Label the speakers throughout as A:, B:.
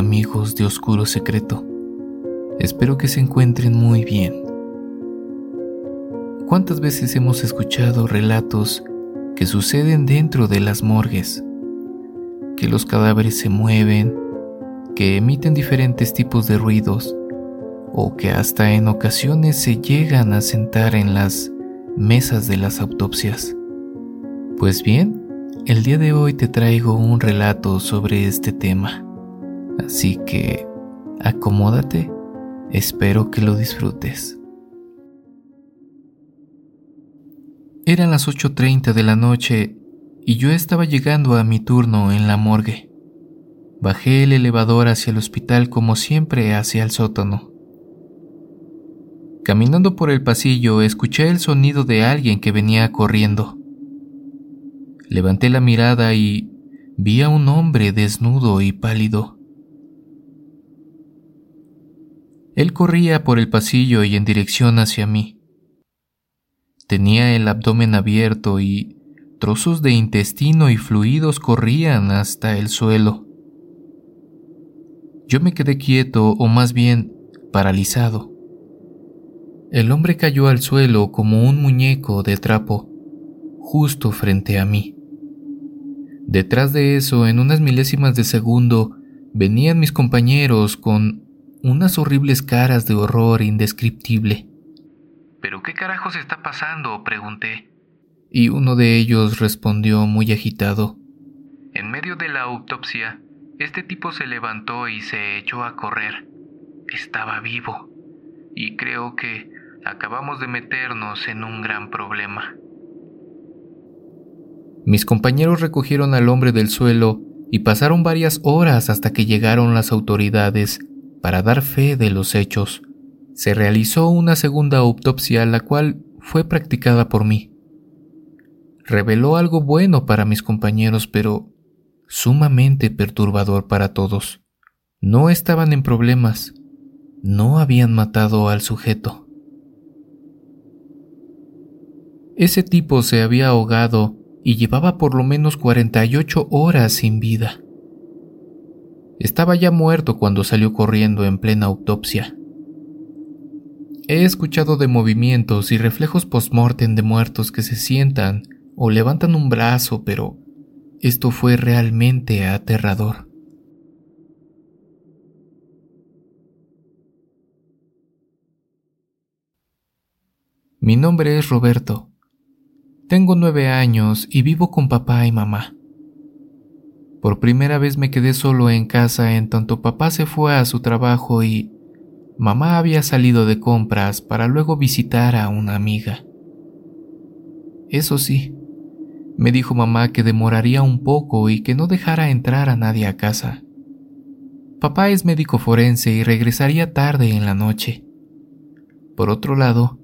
A: amigos de Oscuro Secreto. Espero que se encuentren muy bien. ¿Cuántas veces hemos escuchado relatos que suceden dentro de las morgues? Que los cadáveres se mueven, que emiten diferentes tipos de ruidos, o que hasta en ocasiones se llegan a sentar en las mesas de las autopsias. Pues bien, el día de hoy te traigo un relato sobre este tema, así que acomódate, espero que lo disfrutes. Eran las 8.30 de la noche y yo estaba llegando a mi turno en la morgue. Bajé el elevador hacia el hospital como siempre hacia el sótano. Caminando por el pasillo escuché el sonido de alguien que venía corriendo. Levanté la mirada y vi a un hombre desnudo y pálido. Él corría por el pasillo y en dirección hacia mí. Tenía el abdomen abierto y trozos de intestino y fluidos corrían hasta el suelo. Yo me quedé quieto o más bien paralizado. El hombre cayó al suelo como un muñeco de trapo, justo frente a mí. Detrás de eso, en unas milésimas de segundo, venían mis compañeros con unas horribles caras de horror indescriptible. ¿Pero qué carajos está pasando? pregunté. Y uno de ellos respondió muy agitado. En medio de la autopsia, este tipo se levantó y se echó a correr. Estaba vivo. Y creo que acabamos de meternos en un gran problema. Mis compañeros recogieron al hombre del suelo y pasaron varias horas hasta que llegaron las autoridades para dar fe de los hechos. Se realizó una segunda autopsia la cual fue practicada por mí. Reveló algo bueno para mis compañeros, pero sumamente perturbador para todos. No estaban en problemas, no habían matado al sujeto. Ese tipo se había ahogado y llevaba por lo menos 48 horas sin vida. Estaba ya muerto cuando salió corriendo en plena autopsia. He escuchado de movimientos y reflejos post-mortem de muertos que se sientan o levantan un brazo, pero esto fue realmente aterrador. Mi nombre es Roberto. Tengo nueve años y vivo con papá y mamá. Por primera vez me quedé solo en casa en tanto papá se fue a su trabajo y mamá había salido de compras para luego visitar a una amiga. Eso sí, me dijo mamá que demoraría un poco y que no dejara entrar a nadie a casa. Papá es médico forense y regresaría tarde en la noche. Por otro lado,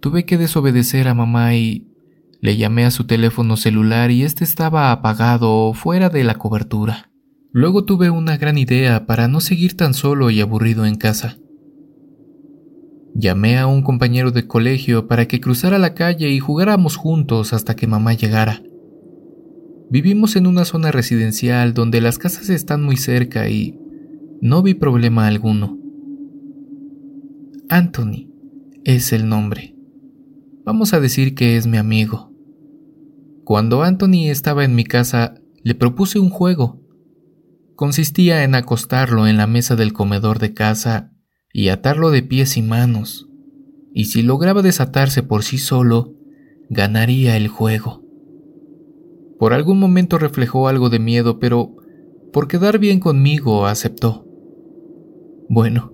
A: tuve que desobedecer a mamá y le llamé a su teléfono celular y este estaba apagado fuera de la cobertura. Luego tuve una gran idea para no seguir tan solo y aburrido en casa. Llamé a un compañero de colegio para que cruzara la calle y jugáramos juntos hasta que mamá llegara. Vivimos en una zona residencial donde las casas están muy cerca y no vi problema alguno. Anthony es el nombre. Vamos a decir que es mi amigo. Cuando Anthony estaba en mi casa, le propuse un juego. Consistía en acostarlo en la mesa del comedor de casa y atarlo de pies y manos, y si lograba desatarse por sí solo, ganaría el juego. Por algún momento reflejó algo de miedo, pero por quedar bien conmigo aceptó. Bueno,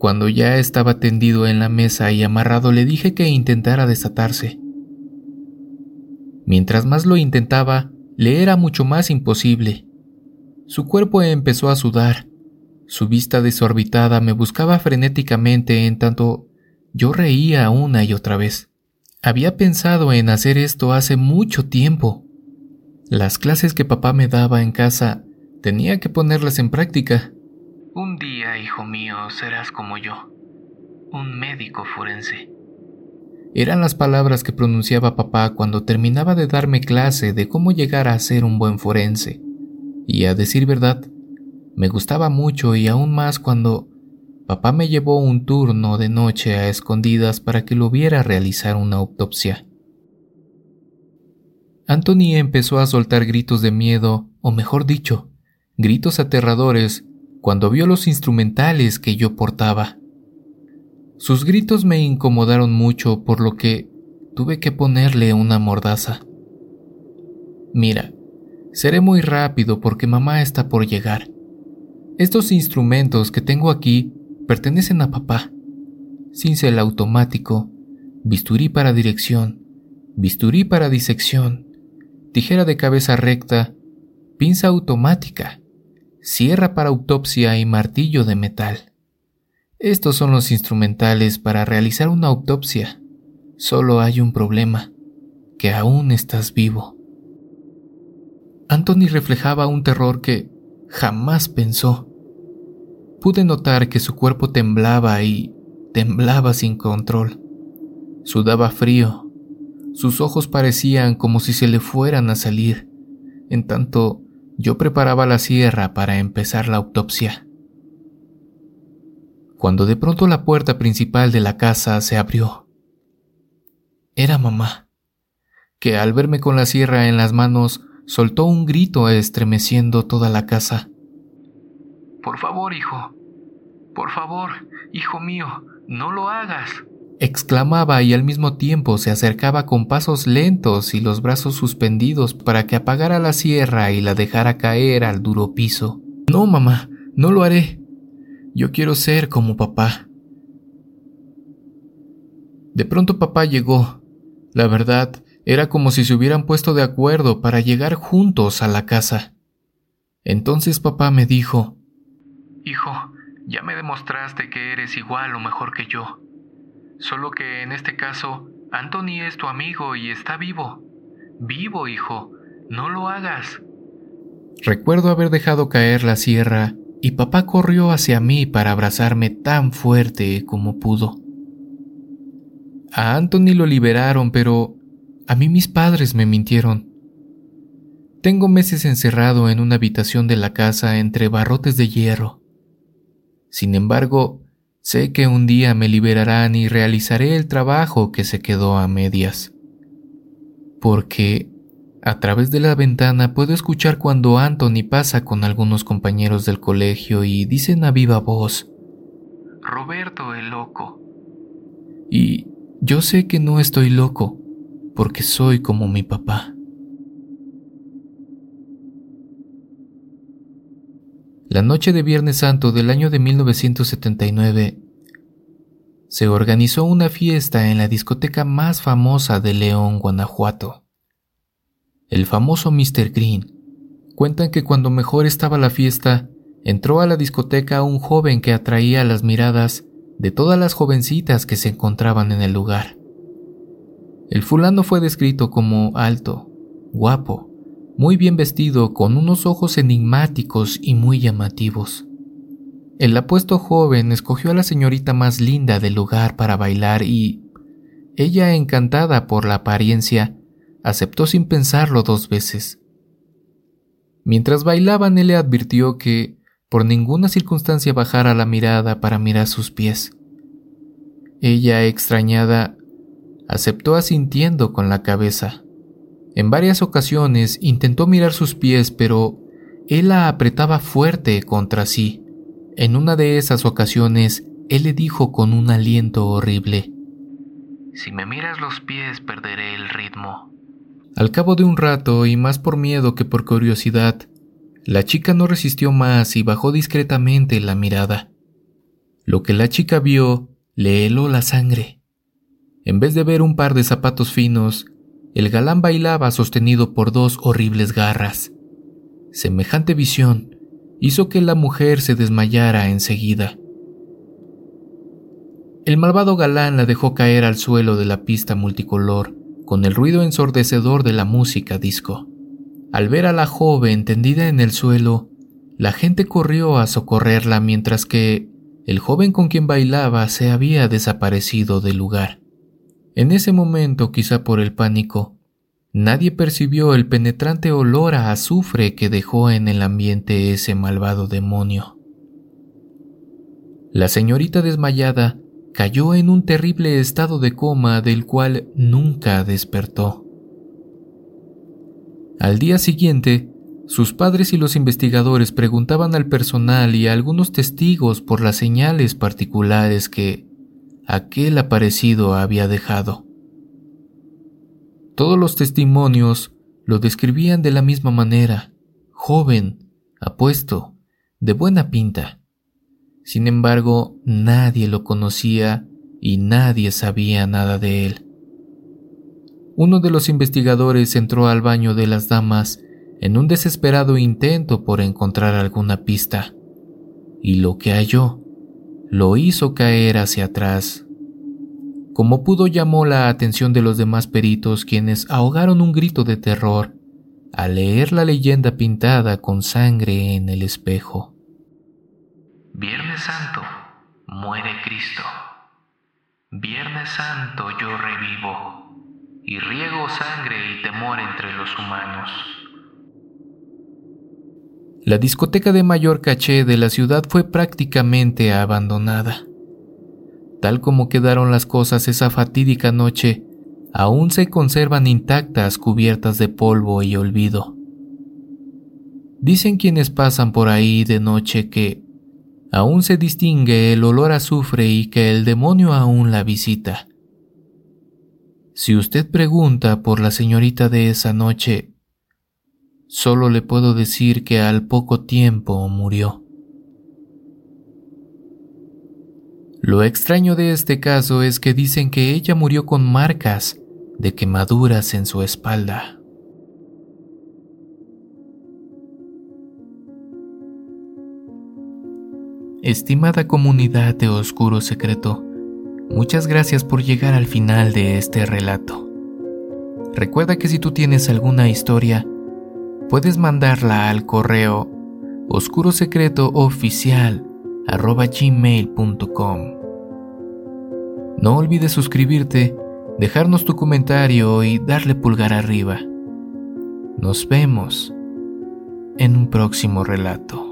A: cuando ya estaba tendido en la mesa y amarrado le dije que intentara desatarse. Mientras más lo intentaba, le era mucho más imposible. Su cuerpo empezó a sudar. Su vista desorbitada me buscaba frenéticamente en tanto yo reía una y otra vez. Había pensado en hacer esto hace mucho tiempo. Las clases que papá me daba en casa tenía que ponerlas en práctica. Un día, hijo mío, serás como yo, un médico forense. Eran las palabras que pronunciaba papá cuando terminaba de darme clase de cómo llegar a ser un buen forense. Y a decir verdad, me gustaba mucho y aún más cuando papá me llevó un turno de noche a escondidas para que lo viera realizar una autopsia. Anthony empezó a soltar gritos de miedo, o mejor dicho, gritos aterradores, cuando vio los instrumentales que yo portaba. Sus gritos me incomodaron mucho, por lo que tuve que ponerle una mordaza. Mira, seré muy rápido porque mamá está por llegar. Estos instrumentos que tengo aquí pertenecen a papá. Cincel automático, bisturí para dirección, bisturí para disección, tijera de cabeza recta, pinza automática, sierra para autopsia y martillo de metal. Estos son los instrumentales para realizar una autopsia. Solo hay un problema, que aún estás vivo. Anthony reflejaba un terror que jamás pensó. Pude notar que su cuerpo temblaba y temblaba sin control. Sudaba frío. Sus ojos parecían como si se le fueran a salir, en tanto yo preparaba la sierra para empezar la autopsia. Cuando de pronto la puerta principal de la casa se abrió. Era mamá, que al verme con la sierra en las manos soltó un grito estremeciendo toda la casa. Por favor, hijo. Por favor, hijo mío, no lo hagas. exclamaba y al mismo tiempo se acercaba con pasos lentos y los brazos suspendidos para que apagara la sierra y la dejara caer al duro piso. No, mamá, no lo haré. Yo quiero ser como papá. De pronto papá llegó. La verdad, era como si se hubieran puesto de acuerdo para llegar juntos a la casa. Entonces papá me dijo, Hijo, ya me demostraste que eres igual o mejor que yo. Solo que en este caso, Anthony es tu amigo y está vivo. Vivo, hijo, no lo hagas. Recuerdo haber dejado caer la sierra y papá corrió hacia mí para abrazarme tan fuerte como pudo. A Anthony lo liberaron, pero a mí mis padres me mintieron. Tengo meses encerrado en una habitación de la casa entre barrotes de hierro. Sin embargo, sé que un día me liberarán y realizaré el trabajo que se quedó a medias. Porque a través de la ventana puedo escuchar cuando Anthony pasa con algunos compañeros del colegio y dicen a viva voz, Roberto el loco. Y yo sé que no estoy loco porque soy como mi papá. La noche de Viernes Santo del año de 1979 se organizó una fiesta en la discoteca más famosa de León, Guanajuato. El famoso Mr. Green. Cuentan que cuando mejor estaba la fiesta, entró a la discoteca un joven que atraía las miradas de todas las jovencitas que se encontraban en el lugar. El fulano fue descrito como alto, guapo, muy bien vestido, con unos ojos enigmáticos y muy llamativos. El apuesto joven escogió a la señorita más linda del lugar para bailar y ella, encantada por la apariencia, aceptó sin pensarlo dos veces. Mientras bailaban, él le advirtió que por ninguna circunstancia bajara la mirada para mirar sus pies. Ella, extrañada, aceptó asintiendo con la cabeza. En varias ocasiones intentó mirar sus pies, pero él la apretaba fuerte contra sí. En una de esas ocasiones, él le dijo con un aliento horrible, Si me miras los pies, perderé el ritmo. Al cabo de un rato, y más por miedo que por curiosidad, la chica no resistió más y bajó discretamente la mirada. Lo que la chica vio le heló la sangre. En vez de ver un par de zapatos finos, el galán bailaba sostenido por dos horribles garras. Semejante visión hizo que la mujer se desmayara enseguida. El malvado galán la dejó caer al suelo de la pista multicolor con el ruido ensordecedor de la música disco. Al ver a la joven tendida en el suelo, la gente corrió a socorrerla mientras que el joven con quien bailaba se había desaparecido del lugar. En ese momento, quizá por el pánico, nadie percibió el penetrante olor a azufre que dejó en el ambiente ese malvado demonio. La señorita desmayada cayó en un terrible estado de coma del cual nunca despertó. Al día siguiente, sus padres y los investigadores preguntaban al personal y a algunos testigos por las señales particulares que aquel aparecido había dejado. Todos los testimonios lo describían de la misma manera, joven, apuesto, de buena pinta. Sin embargo, nadie lo conocía y nadie sabía nada de él. Uno de los investigadores entró al baño de las damas en un desesperado intento por encontrar alguna pista, y lo que halló lo hizo caer hacia atrás. Como pudo llamó la atención de los demás peritos quienes ahogaron un grito de terror al leer la leyenda pintada con sangre en el espejo.
B: Viernes Santo, muere Cristo. Viernes Santo yo revivo y riego sangre y temor entre los humanos.
A: La discoteca de mayor caché de la ciudad fue prácticamente abandonada. Tal como quedaron las cosas esa fatídica noche, aún se conservan intactas cubiertas de polvo y olvido. Dicen quienes pasan por ahí de noche que aún se distingue el olor a azufre y que el demonio aún la visita. Si usted pregunta por la señorita de esa noche, Solo le puedo decir que al poco tiempo murió. Lo extraño de este caso es que dicen que ella murió con marcas de quemaduras en su espalda. Estimada comunidad de Oscuro Secreto, muchas gracias por llegar al final de este relato. Recuerda que si tú tienes alguna historia, puedes mandarla al correo oscurosecretooficial.gmail.com No olvides suscribirte, dejarnos tu comentario y darle pulgar arriba. Nos vemos en un próximo relato.